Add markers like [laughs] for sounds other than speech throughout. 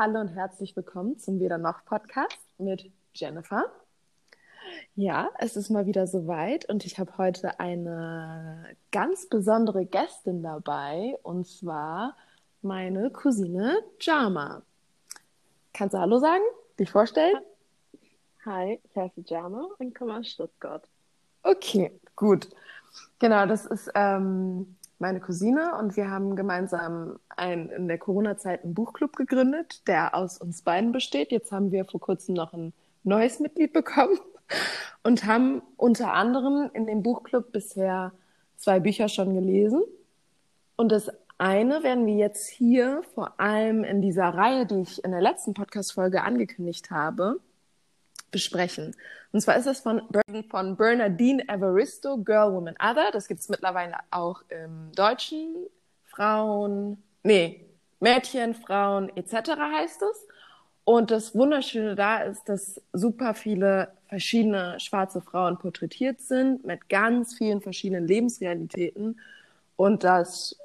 Hallo und herzlich willkommen zum Wieder noch Podcast mit Jennifer. Ja, es ist mal wieder soweit und ich habe heute eine ganz besondere Gästin dabei und zwar meine Cousine Jama. Kannst du Hallo sagen? Dich vorstellen? Hi, ich heiße Jama und komme aus Stuttgart. Okay, gut. Genau, das ist ähm, meine Cousine und wir haben gemeinsam ein, in der Corona-Zeit einen Buchclub gegründet, der aus uns beiden besteht. Jetzt haben wir vor kurzem noch ein neues Mitglied bekommen [laughs] und haben unter anderem in dem Buchclub bisher zwei Bücher schon gelesen. Und das eine werden wir jetzt hier vor allem in dieser Reihe, die ich in der letzten Podcast-Folge angekündigt habe, besprechen. Und zwar ist es von, von Bernardine Evaristo, Girl, Woman, Other. Das gibt es mittlerweile auch im Deutschen. Frauen, nee, Mädchen, Frauen etc. heißt es. Und das Wunderschöne da ist, dass super viele verschiedene schwarze Frauen porträtiert sind mit ganz vielen verschiedenen Lebensrealitäten. Und das,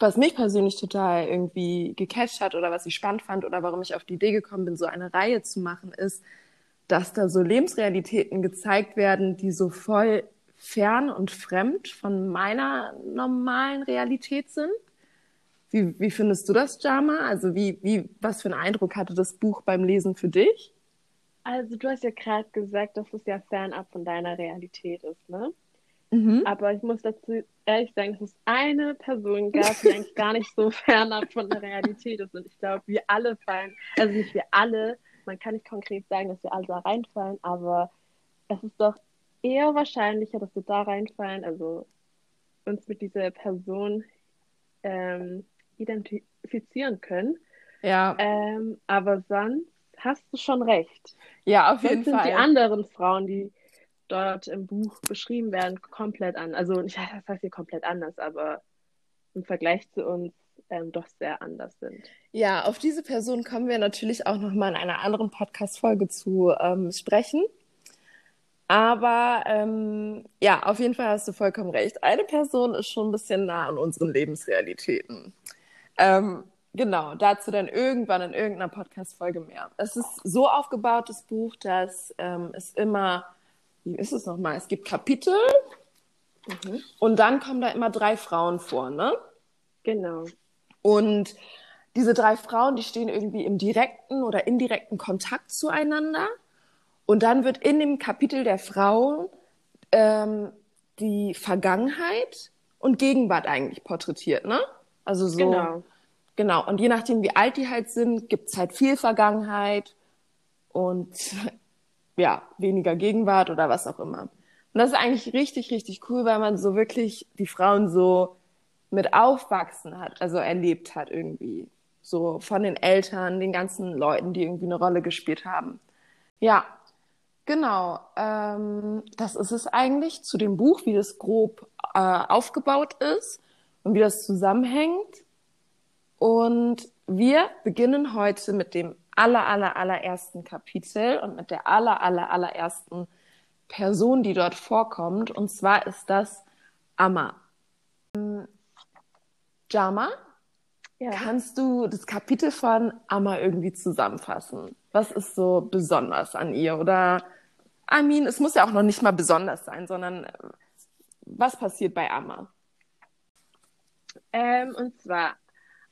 was mich persönlich total irgendwie gecatcht hat oder was ich spannend fand oder warum ich auf die Idee gekommen bin, so eine Reihe zu machen, ist, dass da so Lebensrealitäten gezeigt werden, die so voll fern und fremd von meiner normalen Realität sind. Wie, wie findest du das, Jama? Also wie, wie, was für einen Eindruck hatte das Buch beim Lesen für dich? Also du hast ja gerade gesagt, dass es ja fernab von deiner Realität ist, ne? Mhm. Aber ich muss dazu ehrlich sagen, dass es eine Person gab, die eigentlich [laughs] gar nicht so fernab von der Realität ist. Und ich glaube, wir alle fallen, also nicht wir alle, man kann nicht konkret sagen, dass wir alle da reinfallen, aber es ist doch eher wahrscheinlicher, dass wir da reinfallen, also uns mit dieser Person ähm, identifizieren können. Ja. Ähm, aber sonst hast du schon recht. Ja, auf jeden sonst Fall. sind die anderen Frauen, die dort im Buch beschrieben werden, komplett an. Also ich weiß, das heißt hier komplett anders, aber im Vergleich zu uns ähm, doch sehr anders sind. Ja, auf diese Person kommen wir natürlich auch nochmal in einer anderen Podcast-Folge zu ähm, sprechen. Aber ähm, ja, auf jeden Fall hast du vollkommen recht. Eine Person ist schon ein bisschen nah an unseren Lebensrealitäten. Ähm, genau, dazu dann irgendwann in irgendeiner Podcast-Folge mehr. Es ist so aufgebaut, das Buch, dass ähm, es immer, wie ist es nochmal? Es gibt Kapitel mhm. und dann kommen da immer drei Frauen vor, ne? Genau. Und diese drei Frauen, die stehen irgendwie im direkten oder indirekten Kontakt zueinander. Und dann wird in dem Kapitel der Frauen ähm, die Vergangenheit und Gegenwart eigentlich porträtiert, ne? Also so. Genau. Genau. Und je nachdem, wie alt die halt sind, gibt's halt viel Vergangenheit und [laughs] ja, weniger Gegenwart oder was auch immer. Und das ist eigentlich richtig, richtig cool, weil man so wirklich die Frauen so mit aufwachsen hat, also erlebt hat irgendwie. So von den Eltern, den ganzen Leuten, die irgendwie eine Rolle gespielt haben. Ja, genau. Ähm, das ist es eigentlich zu dem Buch, wie das grob äh, aufgebaut ist und wie das zusammenhängt. Und wir beginnen heute mit dem aller, aller, allerersten Kapitel und mit der aller, aller, allerersten Person, die dort vorkommt. Und zwar ist das Amma. Jama, ja. kannst du das Kapitel von Amma irgendwie zusammenfassen? Was ist so besonders an ihr? Oder, I mean, es muss ja auch noch nicht mal besonders sein, sondern äh, was passiert bei Amma? Ähm, und zwar,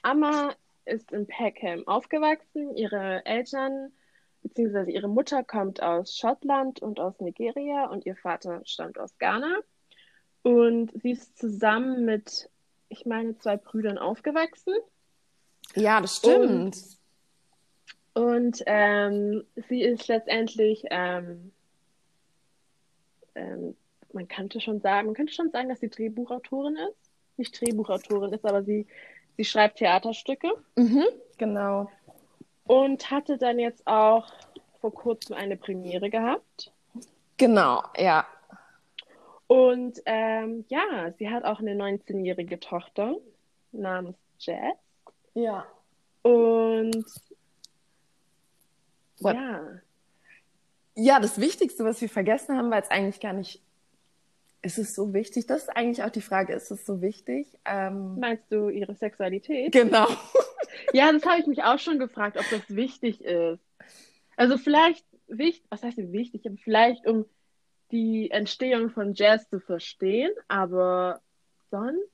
Amma ist in Peckham aufgewachsen. Ihre Eltern bzw. ihre Mutter kommt aus Schottland und aus Nigeria und ihr Vater stammt aus Ghana. Und sie ist zusammen mit ich meine, zwei Brüdern aufgewachsen. Ja, das stimmt. Und, und ähm, sie ist letztendlich, ähm, ähm, man könnte schon sagen, man könnte schon sagen, dass sie Drehbuchautorin ist. Nicht Drehbuchautorin ist, aber sie, sie schreibt Theaterstücke. Mhm, genau. Und hatte dann jetzt auch vor kurzem eine Premiere gehabt. Genau, ja. Und ähm, ja, sie hat auch eine 19-jährige Tochter namens Jess. Ja. Und What? ja. Ja, das Wichtigste, was wir vergessen haben, weil es eigentlich gar nicht. Ist es so wichtig? Das ist eigentlich auch die Frage, ist es so wichtig? Ähm, Meinst du ihre Sexualität? Genau. [laughs] Ja, das habe ich mich auch schon gefragt, ob das wichtig ist. Also vielleicht wichtig, was heißt denn wichtig? Vielleicht um die Entstehung von Jazz zu verstehen, aber sonst?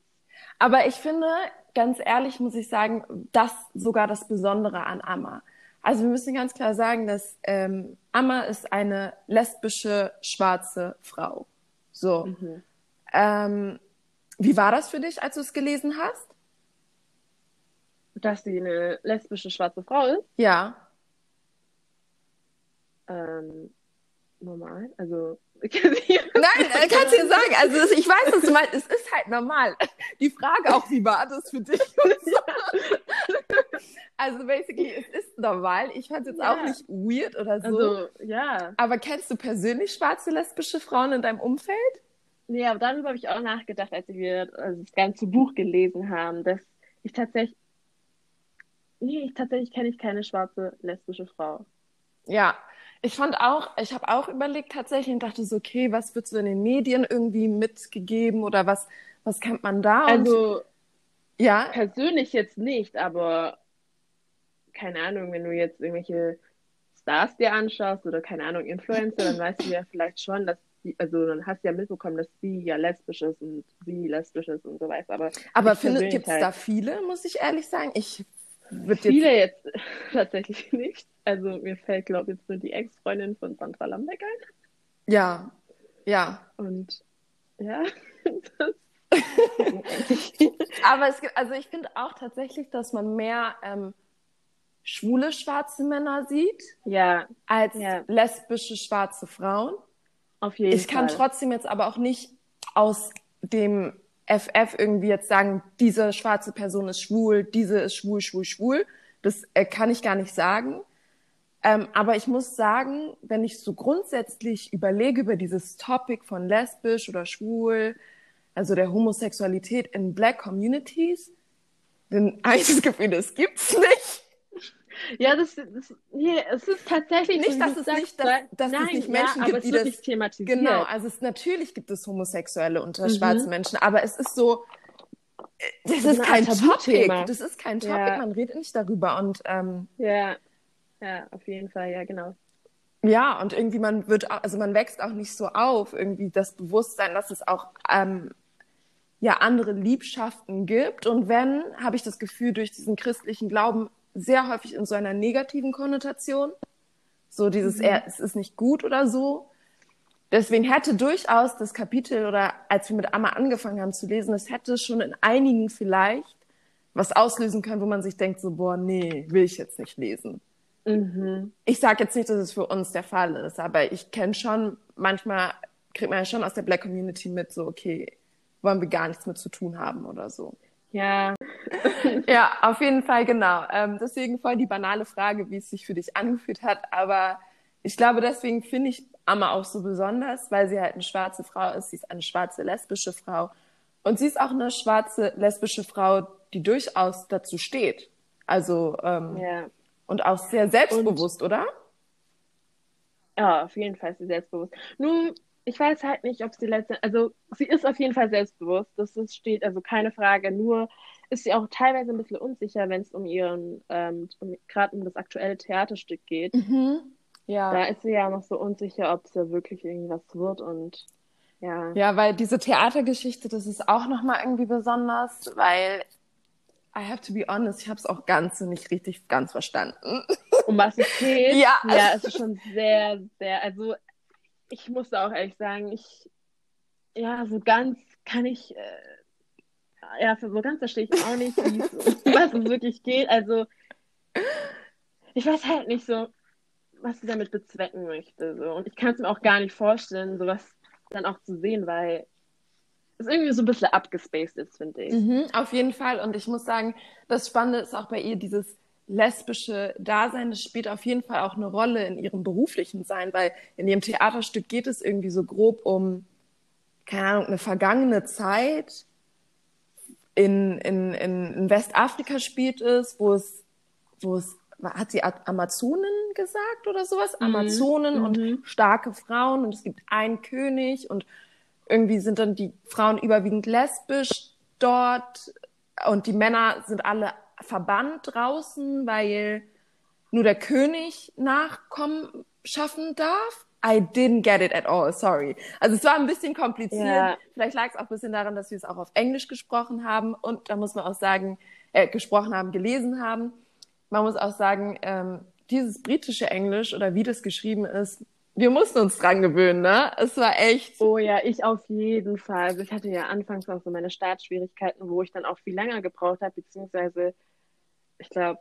Aber ich finde, ganz ehrlich muss ich sagen, das sogar das Besondere an Amma. Also wir müssen ganz klar sagen, dass ähm, Amma ist eine lesbische schwarze Frau. So. Mhm. Ähm, wie war das für dich, als du es gelesen hast? Dass sie eine lesbische schwarze Frau ist? Ja. Ähm, normal. Also Nein, äh, kannst du dir sagen. Also ich weiß, was du meinst. Es ist halt normal. Die Frage auch, wie war das für dich? [laughs] also basically, es ist normal. Ich fand es jetzt ja. auch nicht weird oder so. Also, ja. Aber kennst du persönlich schwarze lesbische Frauen in deinem Umfeld? Nee, aber darüber habe ich auch nachgedacht, als wir also das ganze Buch gelesen haben, dass ich tatsächlich. Nee, ich tatsächlich kenne ich keine schwarze lesbische Frau. Ja, ich fand auch, ich habe auch überlegt tatsächlich und dachte so, okay, was wird so in den Medien irgendwie mitgegeben oder was, was kennt man da? Und, also, ja. Persönlich jetzt nicht, aber keine Ahnung, wenn du jetzt irgendwelche Stars dir anschaust oder keine Ahnung, Influencer, dann weißt du ja vielleicht schon, dass die, also dann hast du ja mitbekommen, dass sie ja lesbisch ist und sie lesbisch ist und so weiter. Aber, aber gibt es halt, da viele, muss ich ehrlich sagen? Ich Viele jetzt, jetzt [laughs] tatsächlich nicht. Also mir fällt, glaube ich, jetzt nur die Ex-Freundin von Sandra Lambeck ein. Ja, ja. Und ja, [laughs] [laughs] Aber es gibt, also ich finde auch tatsächlich, dass man mehr ähm, schwule schwarze Männer sieht, ja, als ja. lesbische schwarze Frauen. Auf jeden ich Fall. Ich kann trotzdem jetzt aber auch nicht aus dem FF irgendwie jetzt sagen, diese schwarze Person ist schwul, diese ist schwul, schwul, schwul. Das äh, kann ich gar nicht sagen. Ähm, aber ich muss sagen, wenn ich so grundsätzlich überlege über dieses Topic von lesbisch oder schwul, also der Homosexualität in Black Communities, dann habe ich das Gefühl, das gibt's nicht. Ja, das, das nee, es ist tatsächlich nicht, dass es nicht, dass, dass nein, es nicht Menschen ja, gibt, die das nicht thematisiert. Genau, also es, natürlich gibt es Homosexuelle unter mhm. schwarzen Menschen, aber es ist so, äh, das, das ist kein Topic. Das ist kein Topic. Ja. Man redet nicht darüber und ähm, ja, ja, auf jeden Fall, ja, genau. Ja, und irgendwie man wird, also man wächst auch nicht so auf, irgendwie das Bewusstsein, dass es auch ähm, ja andere Liebschaften gibt. Und wenn, habe ich das Gefühl, durch diesen christlichen Glauben sehr häufig in so einer negativen Konnotation. So dieses, mhm. er, es ist nicht gut oder so. Deswegen hätte durchaus das Kapitel oder als wir mit Amma angefangen haben zu lesen, es hätte schon in einigen vielleicht was auslösen können, wo man sich denkt, so, boah, nee, will ich jetzt nicht lesen. Mhm. Ich sage jetzt nicht, dass es für uns der Fall ist, aber ich kenne schon, manchmal kriegt man ja schon aus der Black Community mit, so, okay, wollen wir gar nichts mit zu tun haben oder so. Ja. [laughs] ja, auf jeden Fall, genau. Ähm, deswegen voll die banale Frage, wie es sich für dich angefühlt hat. Aber ich glaube, deswegen finde ich Amma auch so besonders, weil sie halt eine schwarze Frau ist. Sie ist eine schwarze lesbische Frau. Und sie ist auch eine schwarze lesbische Frau, die durchaus dazu steht. Also, ähm, ja. und auch sehr selbstbewusst, und, oder? Ja, auf jeden Fall sie selbstbewusst. Nun, ich weiß halt nicht, ob sie letzte, also sie ist auf jeden Fall selbstbewusst, das ist, steht, also keine Frage, nur ist sie auch teilweise ein bisschen unsicher, wenn es um ihren, ähm, um, gerade um das aktuelle Theaterstück geht. Mhm. Ja. Da ist sie ja noch so unsicher, ob es ja wirklich irgendwas wird und ja. Ja, weil diese Theatergeschichte, das ist auch nochmal irgendwie besonders, weil I have to be honest, ich habe es auch ganz nicht richtig ganz verstanden. Um was es [laughs] geht? ja. Ja, es ist schon sehr, sehr, also ich muss auch ehrlich sagen, ich, ja, so ganz kann ich, äh, ja, so ganz verstehe ich auch nicht, [laughs] was es wirklich geht. Also, ich weiß halt nicht so, was sie damit bezwecken möchte. So. Und ich kann es mir auch gar nicht vorstellen, sowas dann auch zu sehen, weil es irgendwie so ein bisschen abgespaced ist, finde ich. Mhm, auf jeden Fall. Und ich muss sagen, das Spannende ist auch bei ihr dieses lesbische Dasein, das spielt auf jeden Fall auch eine Rolle in ihrem beruflichen Sein, weil in ihrem Theaterstück geht es irgendwie so grob um, keine Ahnung, eine vergangene Zeit. In, in, in Westafrika spielt es, wo es, wo es, hat sie Amazonen gesagt oder sowas? Mhm. Amazonen mhm. und starke Frauen und es gibt einen König und irgendwie sind dann die Frauen überwiegend lesbisch dort und die Männer sind alle verbannt draußen, weil nur der König Nachkommen schaffen darf. I didn't get it at all, sorry. Also es war ein bisschen kompliziert. Ja. Vielleicht lag es auch ein bisschen daran, dass wir es auch auf Englisch gesprochen haben und da muss man auch sagen, äh, gesprochen haben, gelesen haben. Man muss auch sagen, ähm, dieses britische Englisch oder wie das geschrieben ist, wir mussten uns dran gewöhnen, ne? Es war echt. Oh ja, ich auf jeden Fall. Also ich hatte ja anfangs auch so meine Startschwierigkeiten, wo ich dann auch viel länger gebraucht habe, beziehungsweise ich glaube,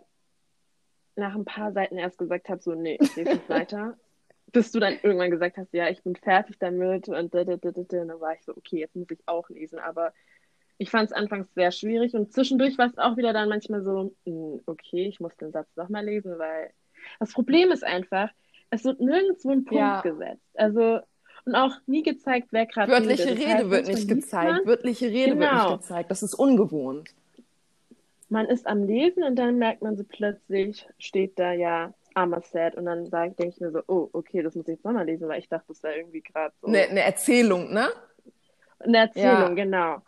nach ein paar Seiten erst gesagt habe, so, nee, ich lese nicht [laughs] weiter. Bis du dann irgendwann gesagt hast, ja, ich bin fertig damit und da, da, da, da, dann war ich so, okay, jetzt muss ich auch lesen. Aber ich fand es anfangs sehr schwierig und zwischendurch war es auch wieder dann manchmal so, hm, okay, ich muss den Satz nochmal lesen, weil das Problem ist einfach, es wird nirgendwo ein Punkt ja. gesetzt. Also und auch nie gezeigt, wer gerade Wörtliche. Rede heißt, wird nicht gezeigt. Wörtliche Rede genau. wird nicht genau. gezeigt. Das ist ungewohnt. Man ist am Lesen und dann merkt man so plötzlich, steht da ja Amaset und dann denke ich mir so, oh, okay, das muss ich jetzt nochmal lesen, weil ich dachte, das wäre irgendwie gerade so. Eine ne Erzählung, ne? Eine Erzählung, ja. genau.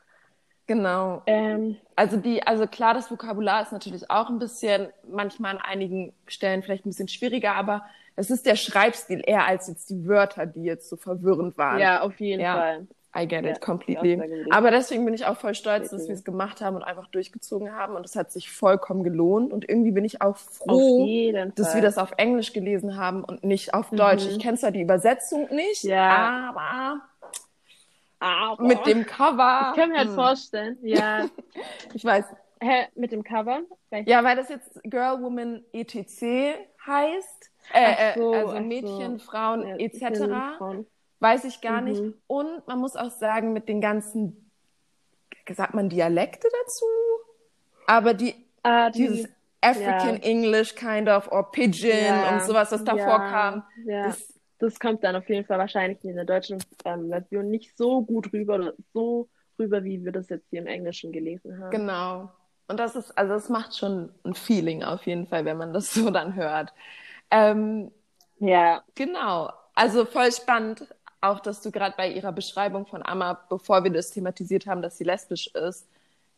Genau. Ähm, also die, also klar, das Vokabular ist natürlich auch ein bisschen, manchmal an einigen Stellen vielleicht ein bisschen schwieriger, aber es ist der Schreibstil eher als jetzt die Wörter, die jetzt so verwirrend waren. Ja, auf jeden ja. Fall. I get it completely. Aber deswegen bin ich auch voll stolz, dass wir es gemacht haben und einfach durchgezogen haben. Und es hat sich vollkommen gelohnt. Und irgendwie bin ich auch froh, dass wir das auf Englisch gelesen haben und nicht auf Deutsch. Mhm. Ich kenne zwar die Übersetzung nicht, ja. aber aber mit dem Cover. Ich kann mir halt hm. vorstellen, ja. [laughs] ich weiß. Hä, mit dem Cover? Ja, weil das jetzt Girl, Woman, etc. heißt. Äh, so, also Mädchen, so. Frauen, ja, etc. Frauen. Weiß ich gar mhm. nicht. Und man muss auch sagen, mit den ganzen, sagt man Dialekte dazu? Aber die, uh, die dieses African ja. English kind of or Pigeon ja. und sowas, was davor kam, das das kommt dann auf jeden Fall wahrscheinlich in der deutschen ähm, Version nicht so gut rüber oder so rüber, wie wir das jetzt hier im Englischen gelesen haben. Genau. Und das ist, also es macht schon ein Feeling auf jeden Fall, wenn man das so dann hört. Ähm, ja. Genau. Also voll spannend, auch dass du gerade bei ihrer Beschreibung von Amma, bevor wir das thematisiert haben, dass sie lesbisch ist,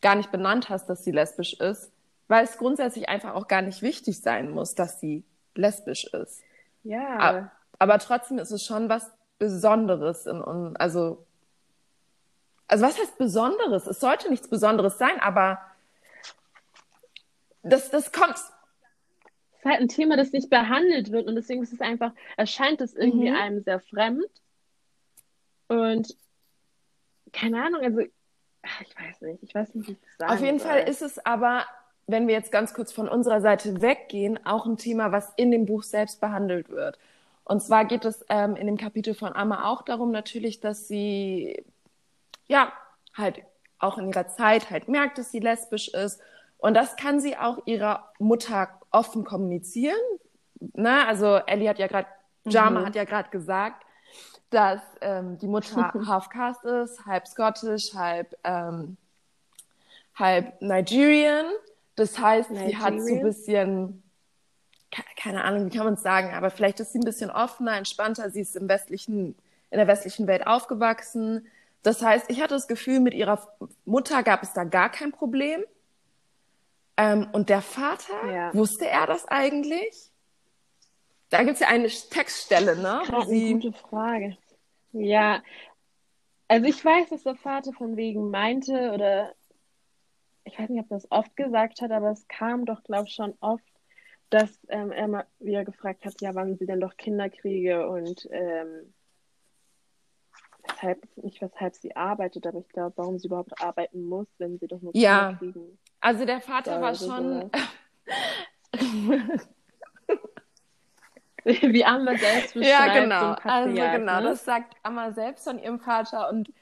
gar nicht benannt hast, dass sie lesbisch ist, weil es grundsätzlich einfach auch gar nicht wichtig sein muss, dass sie lesbisch ist. Ja. Aber trotzdem ist es schon was Besonderes. In, in, also, also was heißt Besonderes? Es sollte nichts Besonderes sein, aber das, das kommt. Es ist halt ein Thema, das nicht behandelt wird und deswegen ist es einfach, erscheint es irgendwie mhm. einem sehr fremd. Und keine Ahnung, also ich weiß nicht, ich weiß nicht, wie ich das sagen Auf jeden soll. Fall ist es aber, wenn wir jetzt ganz kurz von unserer Seite weggehen, auch ein Thema, was in dem Buch selbst behandelt wird. Und zwar geht es ähm, in dem Kapitel von Amma auch darum natürlich, dass sie ja halt auch in ihrer Zeit halt merkt, dass sie lesbisch ist. Und das kann sie auch ihrer Mutter offen kommunizieren. Ne? Also Ellie hat ja gerade, Jama mhm. hat ja gerade gesagt, dass ähm, die Mutter [laughs] half Caste ist, halb Scottish, halb, ähm, halb Nigerian. Das heißt, Nigerian? sie hat so ein bisschen keine Ahnung, wie kann man es sagen, aber vielleicht ist sie ein bisschen offener, entspannter. Sie ist im westlichen, in der westlichen Welt aufgewachsen. Das heißt, ich hatte das Gefühl, mit ihrer Mutter gab es da gar kein Problem. Ähm, und der Vater, ja. wusste er das eigentlich? Da gibt es ja eine Textstelle, ne? Das ist eine gute Frage. Ja, also ich weiß, dass der Vater von wegen meinte oder ich weiß nicht, ob er das oft gesagt hat, aber es kam doch, glaube ich, schon oft dass ähm, er mal wieder gefragt hat, ja, wann sie denn doch Kinder kriege und ähm, weshalb, nicht weshalb sie arbeitet, aber ich glaube, warum sie überhaupt arbeiten muss, wenn sie doch nur ja. Kinder kriegen. Also der Vater war schon. [laughs] [laughs] Wie Amma selbst beschreibt. Ja, genau. Also genau, ne? das sagt Amma selbst von ihrem Vater und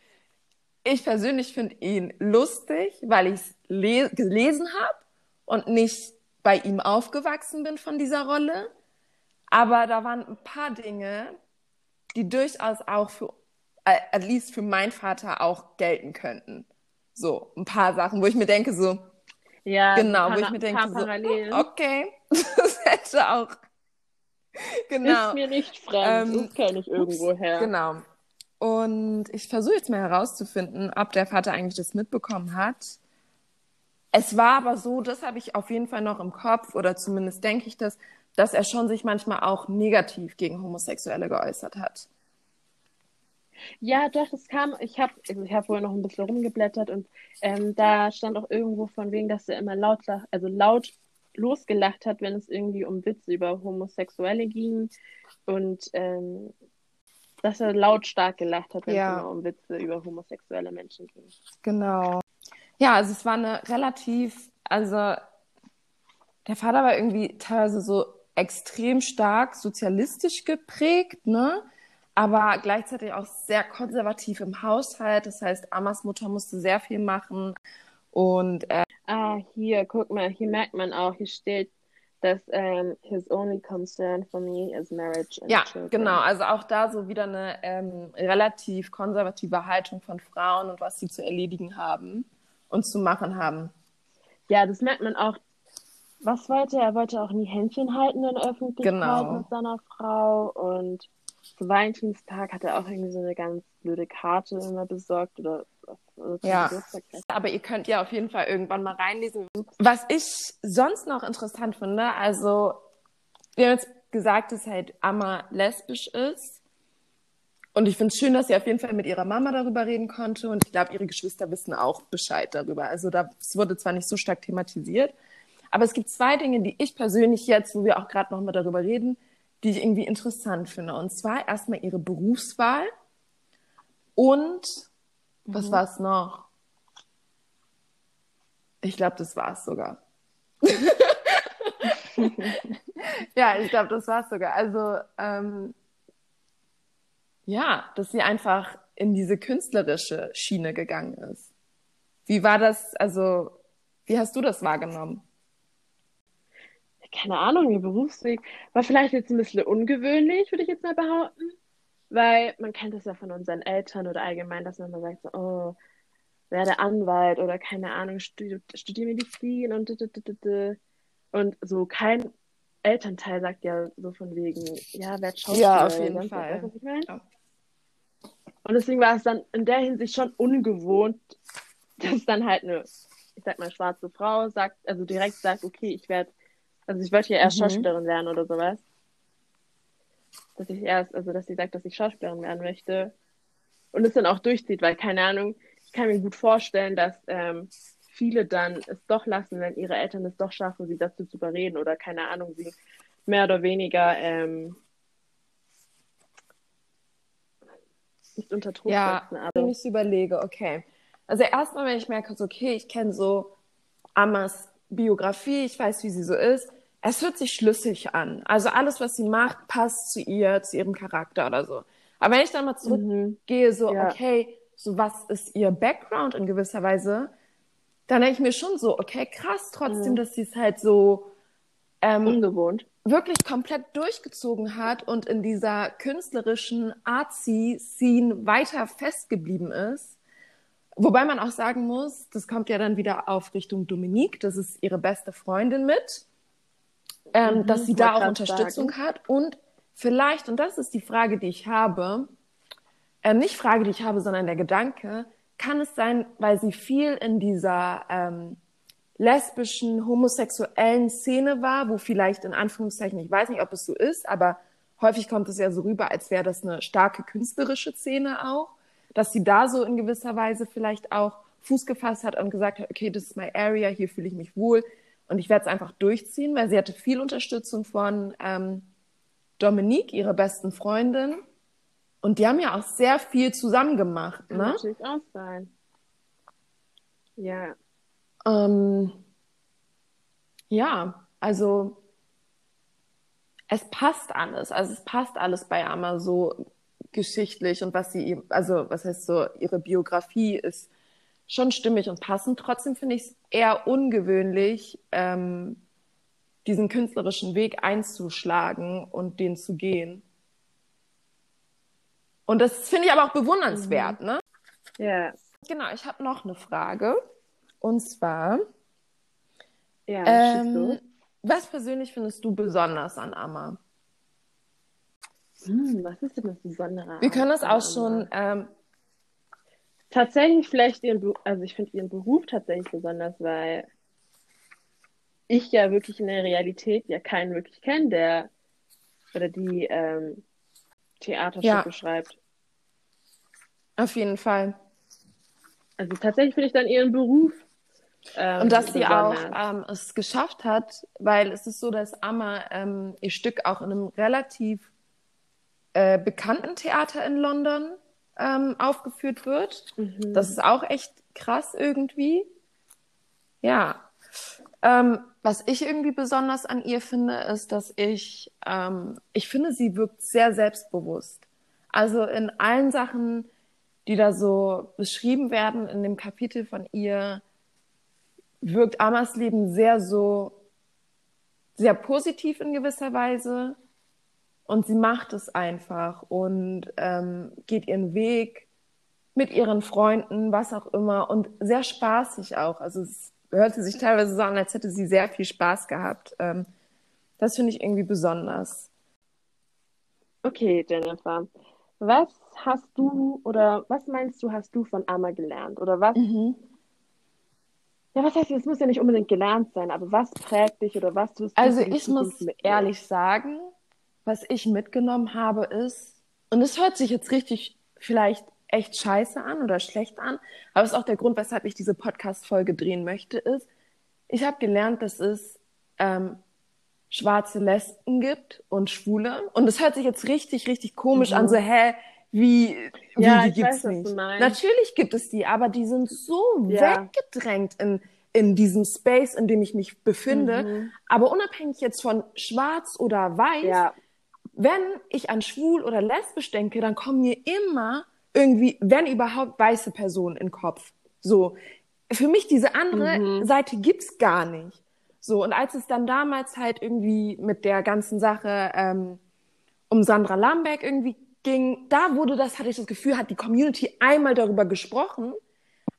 ich persönlich finde ihn lustig, weil ich es gelesen habe und nicht bei ihm aufgewachsen bin von dieser Rolle. Aber da waren ein paar Dinge, die durchaus auch für, at least für meinen Vater auch gelten könnten. So, ein paar Sachen, wo ich mir denke, so, ja, genau, wo ich mir denke, so, okay, [laughs] das hätte auch, genau. Ist mir nicht fremd, ähm, das kenne ich irgendwo her. Genau. Und ich versuche jetzt mal herauszufinden, ob der Vater eigentlich das mitbekommen hat. es war aber so, das habe ich auf jeden Fall noch im Kopf oder zumindest denke ich das, dass er schon sich manchmal auch negativ gegen Homosexuelle geäußert hat. Ja, doch, es kam, ich habe also ich hab wohl noch ein bisschen rumgeblättert und ähm, da stand auch irgendwo von wegen, dass er immer laut, also laut losgelacht hat, wenn es irgendwie um Witze über Homosexuelle ging und ähm, dass er lautstark gelacht hat, wenn ja. es um Witze über homosexuelle Menschen ging. Genau. Ja, also es war eine relativ, also der Vater war irgendwie teilweise so extrem stark sozialistisch geprägt, ne? Aber gleichzeitig auch sehr konservativ im Haushalt. Das heißt, Amas Mutter musste sehr viel machen. Und äh, ah, hier, guck mal, hier merkt man auch, hier steht, dass ähm, his only concern for me is marriage and ja, children. genau. Also auch da so wieder eine ähm, relativ konservative Haltung von Frauen und was sie zu erledigen haben und zu machen haben. Ja, das merkt man auch. Was wollte er? Er wollte auch nie Händchen halten in der Öffentlichkeit genau. mit seiner Frau. Und zu Valentinstag hat er auch irgendwie so eine ganz blöde Karte immer besorgt oder ja, aber ihr könnt ja auf jeden Fall irgendwann mal reinlesen. Was ich sonst noch interessant finde, also wir haben jetzt gesagt, dass halt Amma lesbisch ist. Und ich finde es schön, dass sie auf jeden Fall mit ihrer Mama darüber reden konnte. Und ich glaube, ihre Geschwister wissen auch Bescheid darüber. Also das wurde zwar nicht so stark thematisiert, aber es gibt zwei Dinge, die ich persönlich jetzt, wo wir auch gerade nochmal darüber reden, die ich irgendwie interessant finde. Und zwar erstmal ihre Berufswahl und. Was war es noch? Ich glaube, das war es sogar. [laughs] ja, ich glaube, das war es sogar. Also ähm, ja, dass sie einfach in diese künstlerische Schiene gegangen ist. Wie war das, also, wie hast du das wahrgenommen? Keine Ahnung, ihr Berufsweg war vielleicht jetzt ein bisschen ungewöhnlich, würde ich jetzt mal behaupten. Weil man kennt das ja von unseren Eltern oder allgemein, dass man mal sagt, so, oh, werde Anwalt oder keine Ahnung, studiere studi Medizin und und so kein Elternteil sagt ja so von wegen, ja, werd Schauspieler. Ja, auf jeden Fall. Was, was ich meine? Ja. Und deswegen war es dann in der Hinsicht schon ungewohnt, dass dann halt eine, ich sag mal, schwarze Frau sagt, also direkt sagt, okay, ich werde, also ich wollte ja erst mhm. Schauspielerin werden oder sowas. Dass ich erst, also dass sie sagt, dass ich Schauspielerin werden möchte. Und es dann auch durchzieht, weil, keine Ahnung, ich kann mir gut vorstellen, dass ähm, viele dann es doch lassen, wenn ihre Eltern es doch schaffen, sie dazu zu überreden oder keine Ahnung, sie mehr oder weniger ähm, nicht unter Druck ja, setzen. Aber wenn ich so überlege, okay. Also erstmal, wenn ich merke, okay, ich kenne so Amas Biografie, ich weiß, wie sie so ist, es hört sich schlüssig an. Also alles, was sie macht, passt zu ihr, zu ihrem Charakter oder so. Aber wenn ich dann mal zurückgehe, so, ja. okay, so was ist ihr Background in gewisser Weise, dann denke ich mir schon so, okay, krass trotzdem, mhm. dass sie es halt so ähm, ungewohnt wirklich komplett durchgezogen hat und in dieser künstlerischen Artsy-Scene weiter festgeblieben ist. Wobei man auch sagen muss, das kommt ja dann wieder auf Richtung Dominique, das ist ihre beste Freundin mit, ähm, mhm, dass sie da auch Unterstützung sagen. hat und vielleicht, und das ist die Frage, die ich habe, äh, nicht Frage, die ich habe, sondern der Gedanke, kann es sein, weil sie viel in dieser ähm, lesbischen, homosexuellen Szene war, wo vielleicht in Anführungszeichen, ich weiß nicht, ob es so ist, aber häufig kommt es ja so rüber, als wäre das eine starke künstlerische Szene auch, dass sie da so in gewisser Weise vielleicht auch Fuß gefasst hat und gesagt hat, okay, das ist my area, hier fühle ich mich wohl und ich werde es einfach durchziehen, weil sie hatte viel Unterstützung von ähm, Dominique, ihrer besten Freundin. Und die haben ja auch sehr viel zusammen gemacht. Kann ne? natürlich auch sein. Ja. Ähm, ja, also es passt alles. Also es passt alles bei Amma so geschichtlich und was sie, also was heißt so, ihre Biografie ist schon stimmig und passend. Trotzdem finde ich es eher ungewöhnlich, ähm, diesen künstlerischen Weg einzuschlagen und den zu gehen. Und das finde ich aber auch bewundernswert, mhm. ne? Ja. Genau, ich habe noch eine Frage. Und zwar, ja, ähm, was persönlich findest du besonders an Amma? Hm, was ist denn das Besondere? Wir können das auch schon. Ähm, tatsächlich vielleicht ihren, Be also ich finde ihren Beruf tatsächlich besonders, weil ich ja wirklich in der Realität ja keinen wirklich kenne, der oder die ähm, Theaterstücke ja. schreibt. Auf jeden Fall. Also tatsächlich finde ich dann ihren Beruf. Ähm, und dass sie auch ähm, es geschafft hat, weil es ist so, dass Amma ähm, ihr Stück auch in einem relativ äh, bekannten Theater in London ähm, aufgeführt wird. Mhm. Das ist auch echt krass irgendwie. Ja. Ähm, was ich irgendwie besonders an ihr finde, ist, dass ich, ähm, ich finde, sie wirkt sehr selbstbewusst. Also in allen Sachen, die da so beschrieben werden in dem Kapitel von ihr, wirkt Amas Leben sehr so, sehr positiv in gewisser Weise. Und sie macht es einfach und ähm, geht ihren Weg mit ihren Freunden, was auch immer, und sehr spaßig auch. Also es hörte sich [laughs] teilweise so an, als hätte sie sehr viel Spaß gehabt. Ähm, das finde ich irgendwie besonders. Okay, Jennifer. Was hast du oder was meinst du, hast du von Amma gelernt? Oder was? Mhm. Ja, was heißt, es muss ja nicht unbedingt gelernt sein, aber was prägt dich oder was tust du? Also ich muss ehrlich sagen, was ich mitgenommen habe, ist, und es hört sich jetzt richtig vielleicht echt scheiße an oder schlecht an, aber es ist auch der Grund, weshalb ich diese Podcast-Folge drehen möchte, ist, ich habe gelernt, dass es ähm, schwarze Lesben gibt und Schwule. Und es hört sich jetzt richtig, richtig komisch mhm. an, so, hä, wie, wie ja, die gibt's weiß, nicht? Natürlich gibt es die, aber die sind so ja. weggedrängt in, in diesem Space, in dem ich mich befinde. Mhm. Aber unabhängig jetzt von schwarz oder weiß, ja. Wenn ich an schwul oder lesbisch denke, dann kommen mir immer irgendwie, wenn überhaupt, weiße Personen in den Kopf. So. Für mich diese andere mhm. Seite gibt's gar nicht. So, und als es dann damals halt irgendwie mit der ganzen Sache ähm, um Sandra Lamberg irgendwie ging, da wurde das, hatte ich das Gefühl, hat die Community einmal darüber gesprochen,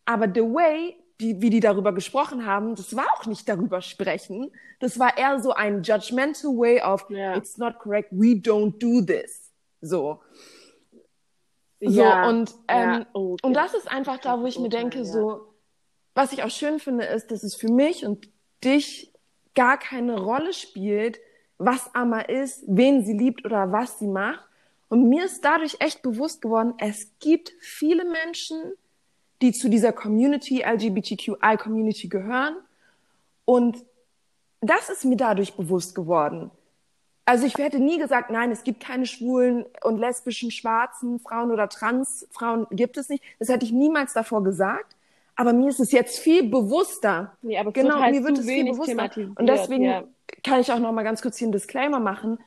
aber the way, wie, wie die darüber gesprochen haben, das war auch nicht darüber sprechen. Das war eher so ein judgmental way of, yeah. it's not correct, we don't do this. So. So, ja, und, ähm, ja. Oh, okay. und das ist einfach da, wo ich mir denke, ja. so, was ich auch schön finde, ist, dass es für mich und dich gar keine Rolle spielt, was Amma ist, wen sie liebt oder was sie macht. Und mir ist dadurch echt bewusst geworden, es gibt viele Menschen, die zu dieser Community, LGBTQI-Community gehören. Und das ist mir dadurch bewusst geworden. Also ich hätte nie gesagt, nein, es gibt keine schwulen und lesbischen, schwarzen Frauen oder Transfrauen gibt es nicht. Das hätte ich niemals davor gesagt. Aber mir ist es jetzt viel bewusster. Nee, aber genau, halt mir wird es viel bewusster. Und deswegen ja. kann ich auch noch mal ganz kurz hier einen Disclaimer machen.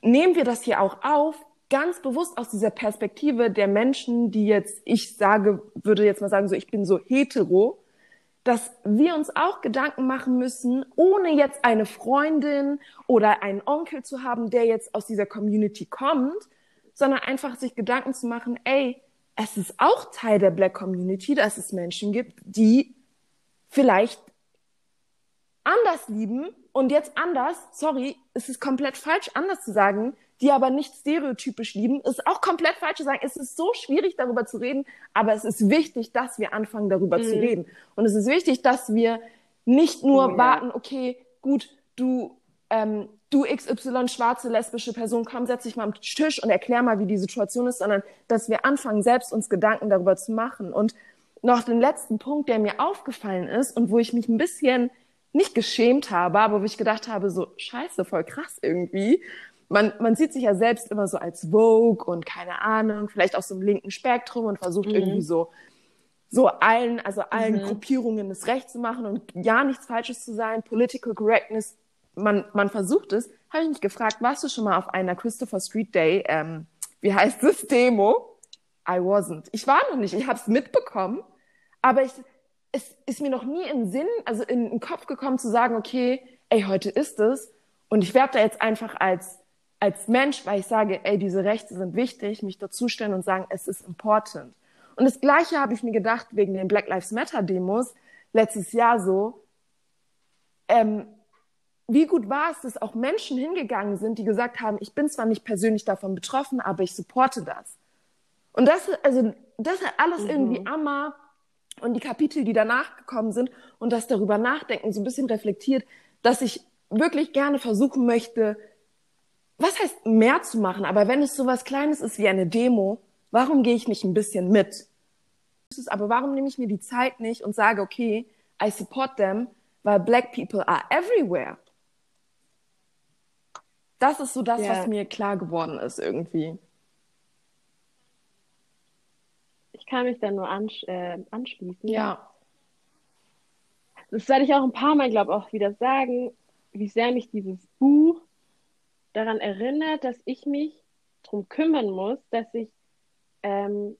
Nehmen wir das hier auch auf, ganz bewusst aus dieser Perspektive der Menschen, die jetzt, ich sage, würde jetzt mal sagen, so, ich bin so hetero, dass wir uns auch Gedanken machen müssen, ohne jetzt eine Freundin oder einen Onkel zu haben, der jetzt aus dieser Community kommt, sondern einfach sich Gedanken zu machen, ey, es ist auch Teil der Black Community, dass es Menschen gibt, die vielleicht anders lieben und jetzt anders, sorry, es ist komplett falsch, anders zu sagen, die aber nicht stereotypisch lieben, ist auch komplett falsch zu sagen. Es ist so schwierig, darüber zu reden, aber es ist wichtig, dass wir anfangen, darüber mhm. zu reden. Und es ist wichtig, dass wir nicht nur oh, warten, okay, gut, du, ähm, du XY schwarze lesbische Person, komm, setz dich mal am Tisch und erklär mal, wie die Situation ist, sondern dass wir anfangen, selbst uns Gedanken darüber zu machen. Und noch den letzten Punkt, der mir aufgefallen ist und wo ich mich ein bisschen nicht geschämt habe, aber wo ich gedacht habe, so scheiße, voll krass irgendwie, man, man sieht sich ja selbst immer so als Vogue und keine Ahnung, vielleicht aus so einem linken Spektrum und versucht mhm. irgendwie so, so allen, also allen mhm. Gruppierungen das Recht zu machen und ja nichts Falsches zu sein, Political Correctness, man, man versucht es. Habe ich mich gefragt, warst du schon mal auf einer Christopher Street Day, ähm, wie heißt es, Demo? I wasn't. Ich war noch nicht, ich habe es mitbekommen, aber ich, es ist mir noch nie in Sinn, also in den Kopf gekommen zu sagen, okay, ey, heute ist es und ich werde da jetzt einfach als als Mensch, weil ich sage, ey, diese Rechte sind wichtig, mich dazustellen und sagen, es ist important. Und das Gleiche habe ich mir gedacht wegen den Black Lives Matter Demos letztes Jahr so. Ähm, wie gut war es, dass auch Menschen hingegangen sind, die gesagt haben, ich bin zwar nicht persönlich davon betroffen, aber ich supporte das. Und das, also, das hat alles mhm. irgendwie Amma und die Kapitel, die danach gekommen sind und das darüber nachdenken, so ein bisschen reflektiert, dass ich wirklich gerne versuchen möchte, was heißt mehr zu machen, aber wenn es so was Kleines ist wie eine Demo, warum gehe ich nicht ein bisschen mit? Aber warum nehme ich mir die Zeit nicht und sage, okay, I support them, weil black people are everywhere. Das ist so das, yeah. was mir klar geworden ist irgendwie. Ich kann mich da nur ans äh, anschließen. Ja. Das werde ich auch ein paar Mal, glaube ich, auch wieder sagen, wie sehr mich dieses Buch daran erinnert, dass ich mich darum kümmern muss, dass ich ähm,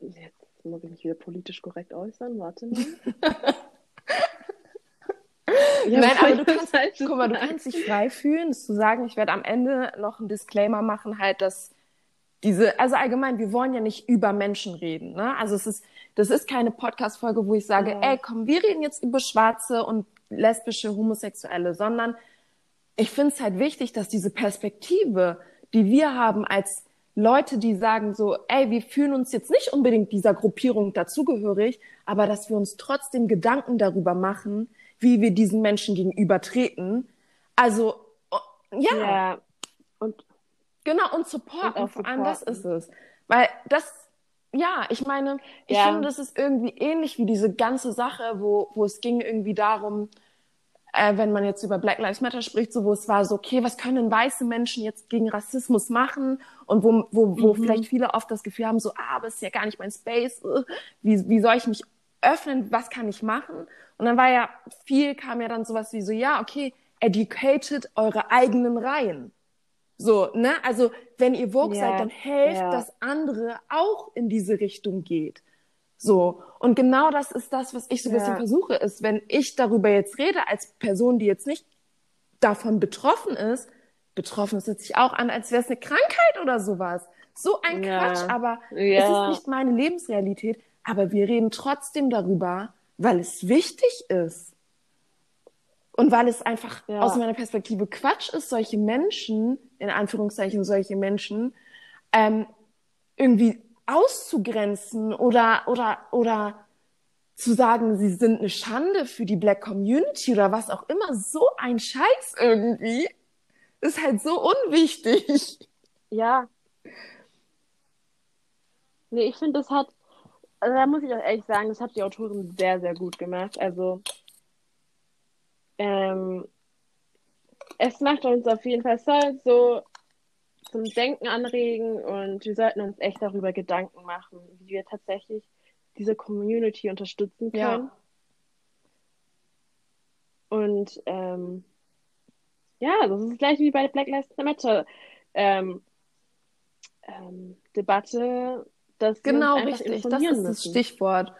jetzt muss ich mich wieder politisch korrekt äußern, warte mal. [laughs] Ja, Nein, aber du kannst, guck mal, du kannst dich frei fühlen, zu sagen, ich werde am Ende noch einen Disclaimer machen, halt, dass diese, also allgemein, wir wollen ja nicht über Menschen reden, ne? Also es ist, das ist keine Podcast-Folge, wo ich sage, ja. ey, komm, wir reden jetzt über Schwarze und lesbische, Homosexuelle, sondern ich finde es halt wichtig, dass diese Perspektive, die wir haben als Leute, die sagen so, ey, wir fühlen uns jetzt nicht unbedingt dieser Gruppierung dazugehörig, aber dass wir uns trotzdem Gedanken darüber machen, wie wir diesen Menschen gegenüber treten. Also, ja. ja. Und genau, und supporten, und vor allem das ist es. Weil das, ja, ich meine, ich ja. finde, das ist irgendwie ähnlich wie diese ganze Sache, wo, wo es ging irgendwie darum, äh, wenn man jetzt über Black Lives Matter spricht, so wo es war so, okay, was können weiße Menschen jetzt gegen Rassismus machen? Und wo, wo, wo mhm. vielleicht viele oft das Gefühl haben, so, ah, aber es ist ja gar nicht mein Space, wie, wie soll ich mich öffnen, was kann ich machen? Und dann war ja, viel kam ja dann sowas wie so, ja, okay, educated eure eigenen Reihen. So, ne? Also, wenn ihr Vogue yeah. seid, dann helft, yeah. dass andere auch in diese Richtung geht. So. Und genau das ist das, was ich so ein ja. bisschen versuche, ist, wenn ich darüber jetzt rede, als Person, die jetzt nicht davon betroffen ist, betroffen ist sich auch an, als wäre es eine Krankheit oder sowas. So ein ja. Quatsch, aber ja. es ist nicht meine Lebensrealität. Aber wir reden trotzdem darüber, weil es wichtig ist. Und weil es einfach ja. aus meiner Perspektive Quatsch ist, solche Menschen, in Anführungszeichen solche Menschen, ähm, irgendwie auszugrenzen oder, oder, oder zu sagen, sie sind eine Schande für die Black Community oder was auch immer. So ein Scheiß irgendwie ist halt so unwichtig. Ja. Nee, ich finde, das hat also da muss ich auch ehrlich sagen, das hat die Autorin sehr, sehr gut gemacht. Also ähm, es macht uns auf jeden Fall soll so zum Denken anregen und wir sollten uns echt darüber Gedanken machen, wie wir tatsächlich diese Community unterstützen können. Ja. Und ähm, ja, das ist gleich wie bei der Black Lives Matter ähm, ähm, Debatte dass genau richtig, das ist das Stichwort.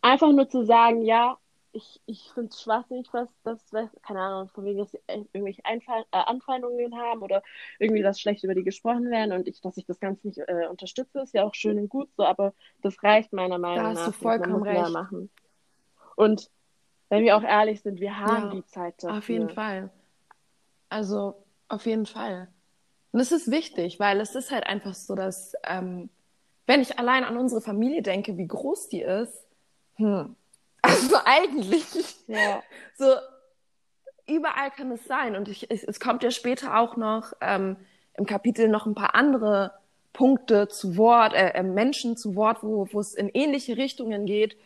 Einfach nur zu sagen, ja, ich, ich finde es schwachsinnig, was das, keine Ahnung, von wegen, dass sie irgendwelche Einfall, äh, Anfeindungen haben oder irgendwie, dass schlecht über die gesprochen werden und ich, dass ich das Ganze nicht äh, unterstütze, ist ja auch schön und gut so, aber das reicht meiner Meinung nach. Da hast du vollkommen recht. Machen. Und wenn wir auch ehrlich sind, wir haben ja, die Zeit dafür. Auf jeden Fall. Also, auf jeden Fall. Und es ist wichtig, weil es ist halt einfach so, dass ähm, wenn ich allein an unsere Familie denke, wie groß die ist, hm, [laughs] also eigentlich, ja. so überall kann es sein. Und ich, ich, es kommt ja später auch noch ähm, im Kapitel noch ein paar andere Punkte zu Wort, äh, äh, Menschen zu Wort, wo, wo es in ähnliche Richtungen geht,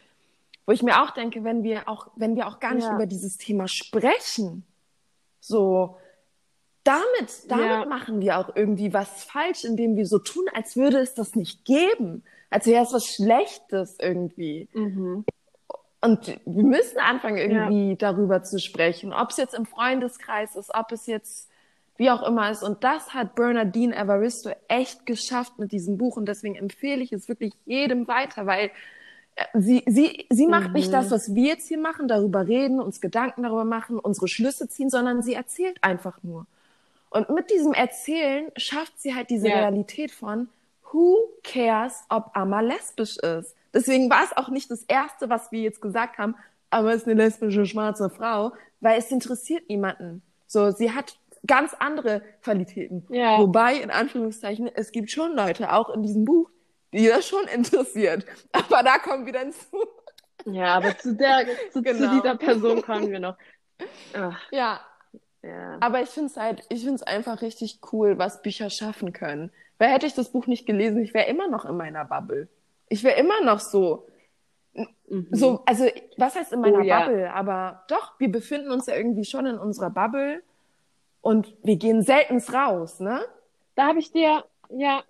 wo ich mir auch denke, wenn wir auch, wenn wir auch gar nicht ja. über dieses Thema sprechen, so damit, damit ja. machen wir auch irgendwie was falsch, indem wir so tun, als würde es das nicht geben. Als wäre es was Schlechtes irgendwie. Mhm. Und wir müssen anfangen, irgendwie ja. darüber zu sprechen, ob es jetzt im Freundeskreis ist, ob es jetzt wie auch immer ist. Und das hat Bernardine Evaristo echt geschafft mit diesem Buch. Und deswegen empfehle ich es wirklich jedem weiter, weil äh, sie, sie, sie macht mhm. nicht das, was wir jetzt hier machen, darüber reden, uns Gedanken darüber machen, unsere Schlüsse ziehen, sondern sie erzählt einfach nur. Und mit diesem Erzählen schafft sie halt diese ja. Realität von Who cares, ob Amma lesbisch ist? Deswegen war es auch nicht das Erste, was wir jetzt gesagt haben, Amma ist eine lesbische schwarze Frau, weil es interessiert niemanden. So, sie hat ganz andere Qualitäten. Ja. Wobei, in Anführungszeichen, es gibt schon Leute, auch in diesem Buch, die das schon interessiert. [laughs] Aber da kommen wir dann zu. Ja, aber zu, der, zu, genau. zu dieser Person kommen wir noch. Ach. Ja. ja. Aber ich finde es halt, ich finde es einfach richtig cool, was Bücher schaffen können. Weil hätte ich das Buch nicht gelesen, ich wäre immer noch in meiner Bubble. Ich wäre immer noch so, mhm. so, also was heißt in meiner oh, ja. Bubble? Aber doch, wir befinden uns ja irgendwie schon in unserer Bubble und wir gehen selten raus, ne? Da habe ich dir, ja,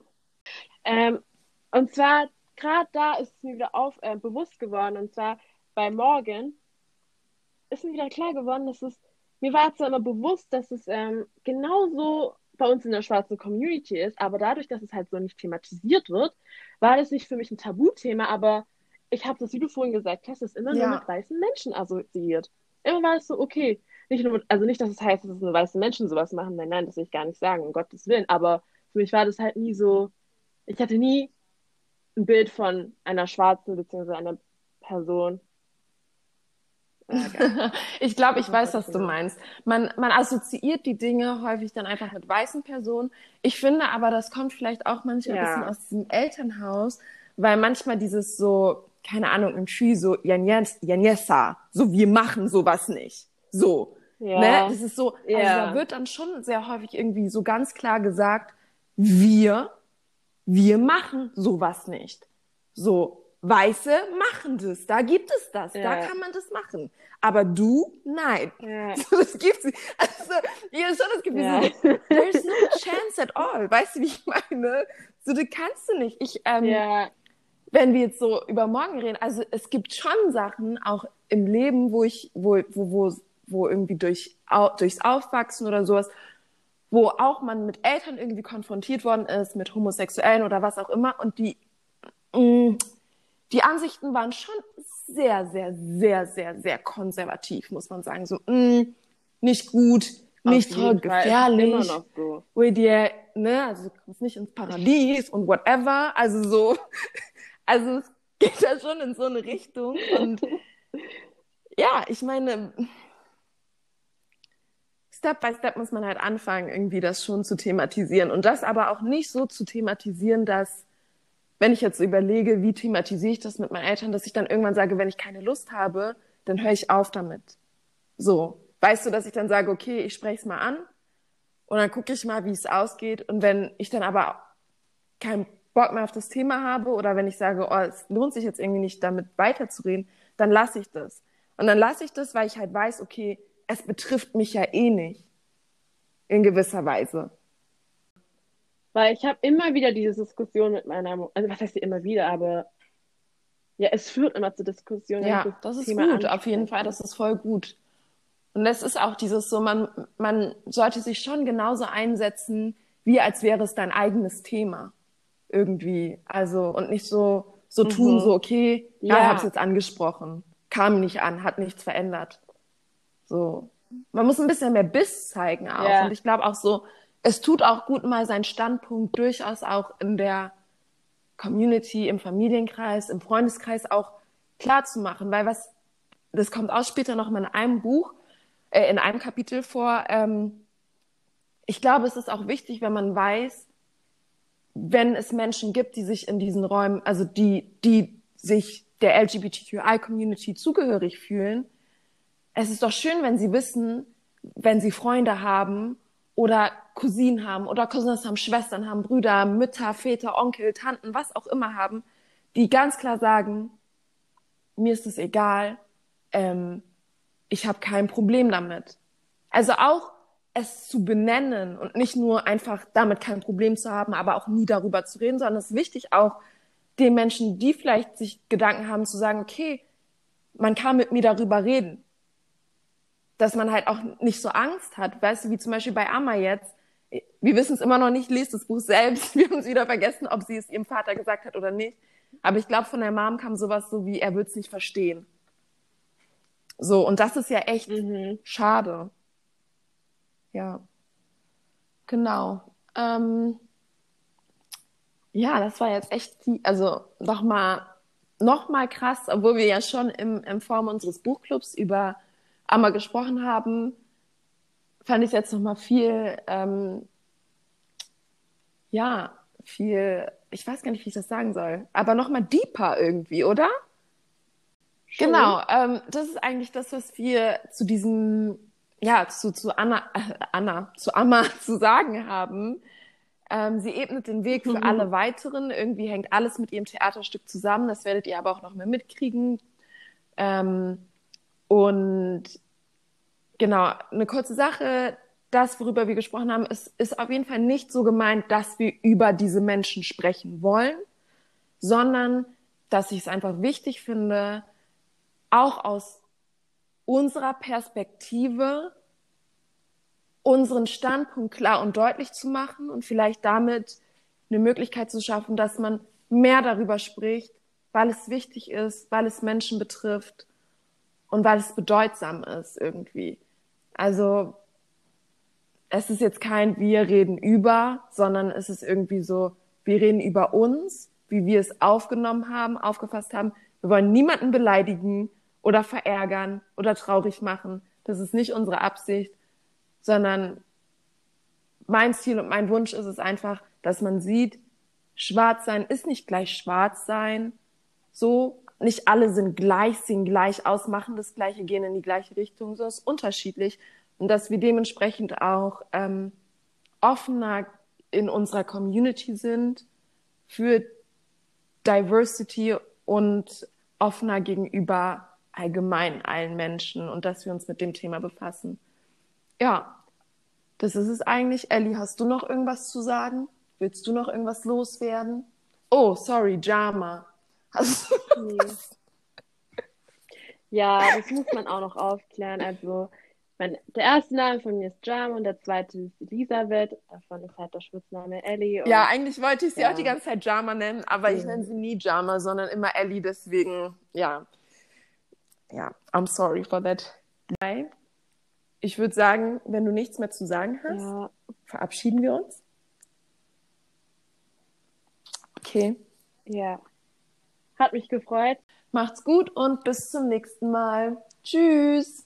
ähm, und zwar gerade da ist es mir wieder auf, äh, bewusst geworden, und zwar bei Morgan ist mir wieder klar geworden, dass es, mir war zwar immer bewusst, dass es ähm, genauso bei uns in der schwarzen Community ist, aber dadurch, dass es halt so nicht thematisiert wird, war das nicht für mich ein Tabuthema, aber ich habe das, wie du vorhin gesagt hast, ist immer ja. nur mit weißen Menschen assoziiert. Immer war es so, okay, nicht nur mit, also nicht, dass es heißt, dass es nur weiße Menschen sowas machen, nein, nein, das will ich gar nicht sagen, um Gottes Willen, aber für mich war das halt nie so, ich hatte nie ein Bild von einer schwarzen bzw. einer Person [laughs] ich glaube, ich weiß, was du meinst. Man, man assoziiert die Dinge häufig dann einfach mit weißen Personen. Ich finde aber, das kommt vielleicht auch manchmal ja. ein bisschen aus diesem Elternhaus, weil manchmal dieses so, keine Ahnung, im Schü so, Janyesa, so wir machen sowas nicht. So. Ja. Ne? Das ist so, also ja. da wird dann schon sehr häufig irgendwie so ganz klar gesagt, wir, wir machen sowas nicht. So, Weiße machen das, da gibt es das, ja. da kann man das machen. Aber du, nein. Ja. [laughs] Das gibt's nicht. Also, ihr schon das Gefühl, ja. so, there's no chance at all. Weißt du, wie ich meine? So, du kannst du nicht. Ich, ähm, ja. wenn wir jetzt so über morgen reden, also es gibt schon Sachen auch im Leben, wo ich, wo, wo, wo, wo irgendwie durch, durchs Aufwachsen oder sowas, wo auch man mit Eltern irgendwie konfrontiert worden ist, mit Homosexuellen oder was auch immer, und die, mh, mm, die Ansichten waren schon sehr, sehr, sehr, sehr, sehr konservativ, muss man sagen. So, mh, mm, nicht gut, nicht toll, gefährlich. Immer noch so. Dir, ne, also du kommst nicht ins Paradies und whatever. Also so, [laughs] also es geht da schon in so eine Richtung. Und [laughs] ja, ich meine, Step by Step muss man halt anfangen, irgendwie das schon zu thematisieren. Und das aber auch nicht so zu thematisieren, dass wenn ich jetzt überlege, wie thematisiere ich das mit meinen Eltern, dass ich dann irgendwann sage, wenn ich keine Lust habe, dann höre ich auf damit. So, weißt du, dass ich dann sage, okay, ich spreche es mal an und dann gucke ich mal, wie es ausgeht. Und wenn ich dann aber keinen Bock mehr auf das Thema habe oder wenn ich sage, oh, es lohnt sich jetzt irgendwie nicht, damit weiterzureden, dann lasse ich das. Und dann lasse ich das, weil ich halt weiß, okay, es betrifft mich ja eh nicht. In gewisser Weise. Weil ich habe immer wieder diese Diskussion mit meiner, also was heißt sie immer wieder, aber ja, es führt immer zu Diskussionen. Ja, das, das ist Thema gut, auf jeden Fall, das ist voll gut. Und das ist auch dieses so, man, man sollte sich schon genauso einsetzen, wie als wäre es dein eigenes Thema. Irgendwie. Also, und nicht so, so mhm. tun, so, okay, ja, ja ich habe es jetzt angesprochen. Kam nicht an, hat nichts verändert. So. Man muss ein bisschen mehr Biss zeigen auch. Ja. Und ich glaube auch so, es tut auch gut, mal seinen Standpunkt durchaus auch in der Community, im Familienkreis, im Freundeskreis auch klar zu machen, weil was, das kommt auch später noch mal in einem Buch, äh, in einem Kapitel vor. Ähm, ich glaube, es ist auch wichtig, wenn man weiß, wenn es Menschen gibt, die sich in diesen Räumen, also die, die sich der LGBTQI-Community zugehörig fühlen, es ist doch schön, wenn sie wissen, wenn sie Freunde haben oder Cousinen haben oder Cousins haben, Schwestern haben, Brüder, Mütter, Väter, Onkel, Tanten, was auch immer haben, die ganz klar sagen, mir ist es egal, ähm, ich habe kein Problem damit. Also auch es zu benennen und nicht nur einfach damit kein Problem zu haben, aber auch nie darüber zu reden, sondern es ist wichtig auch den Menschen, die vielleicht sich Gedanken haben, zu sagen, okay, man kann mit mir darüber reden dass man halt auch nicht so Angst hat, weißt du, wie zum Beispiel bei Amma jetzt. Wir wissen es immer noch nicht, liest das Buch selbst. [laughs] Wir haben es wieder vergessen, ob sie es ihrem Vater gesagt hat oder nicht. Aber ich glaube, von der Mom kam sowas so wie, er wird es nicht verstehen. So, und das ist ja echt mhm. schade. Ja. Genau. Ähm, ja, das war jetzt echt, also nochmal noch mal krass, obwohl wir ja schon im, in Form unseres Buchclubs über einmal gesprochen haben, fand ich jetzt noch mal viel, ähm, ja, viel, ich weiß gar nicht, wie ich das sagen soll, aber nochmal deeper irgendwie, oder? Schon. Genau, ähm, das ist eigentlich das, was wir zu diesem, ja, zu, zu Anna, äh, [laughs] Anna, zu Amma [laughs] zu sagen haben. Ähm, sie ebnet den Weg für alle weiteren. Irgendwie hängt alles mit ihrem Theaterstück zusammen. Das werdet ihr aber auch noch mehr mitkriegen. Ähm, und genau, eine kurze Sache. Das, worüber wir gesprochen haben, ist, ist auf jeden Fall nicht so gemeint, dass wir über diese Menschen sprechen wollen, sondern dass ich es einfach wichtig finde, auch aus unserer Perspektive unseren Standpunkt klar und deutlich zu machen und vielleicht damit eine Möglichkeit zu schaffen, dass man mehr darüber spricht, weil es wichtig ist, weil es Menschen betrifft und weil es bedeutsam ist irgendwie. Also es ist jetzt kein wir reden über, sondern es ist irgendwie so, wir reden über uns, wie wir es aufgenommen haben, aufgefasst haben. Wir wollen niemanden beleidigen oder verärgern oder traurig machen. Das ist nicht unsere Absicht, sondern mein Ziel und mein Wunsch ist es einfach, dass man sieht, schwarz sein ist nicht gleich schwarz sein. So, nicht alle sind gleich, sehen gleich aus, machen das Gleiche, gehen in die gleiche Richtung, so ist unterschiedlich. Und dass wir dementsprechend auch ähm, offener in unserer Community sind für Diversity und offener gegenüber allgemein allen Menschen und dass wir uns mit dem Thema befassen. Ja, das ist es eigentlich. Ellie, hast du noch irgendwas zu sagen? Willst du noch irgendwas loswerden? Oh, sorry, Jama. [laughs] Nee. Ja, das muss man auch noch aufklären. Also, mein, der erste Name von mir ist Jama und der zweite ist Elisabeth. Davon ist halt der Spitzname Ellie. Und, ja, eigentlich wollte ich sie ja. auch die ganze Zeit Jama nennen, aber mhm. ich nenne sie nie Jama, sondern immer Ellie. Deswegen, ja. Ja, I'm sorry for that. Bye ich würde sagen, wenn du nichts mehr zu sagen hast, ja. verabschieden wir uns. Okay. Ja. Hat mich gefreut. Macht's gut und bis zum nächsten Mal. Tschüss.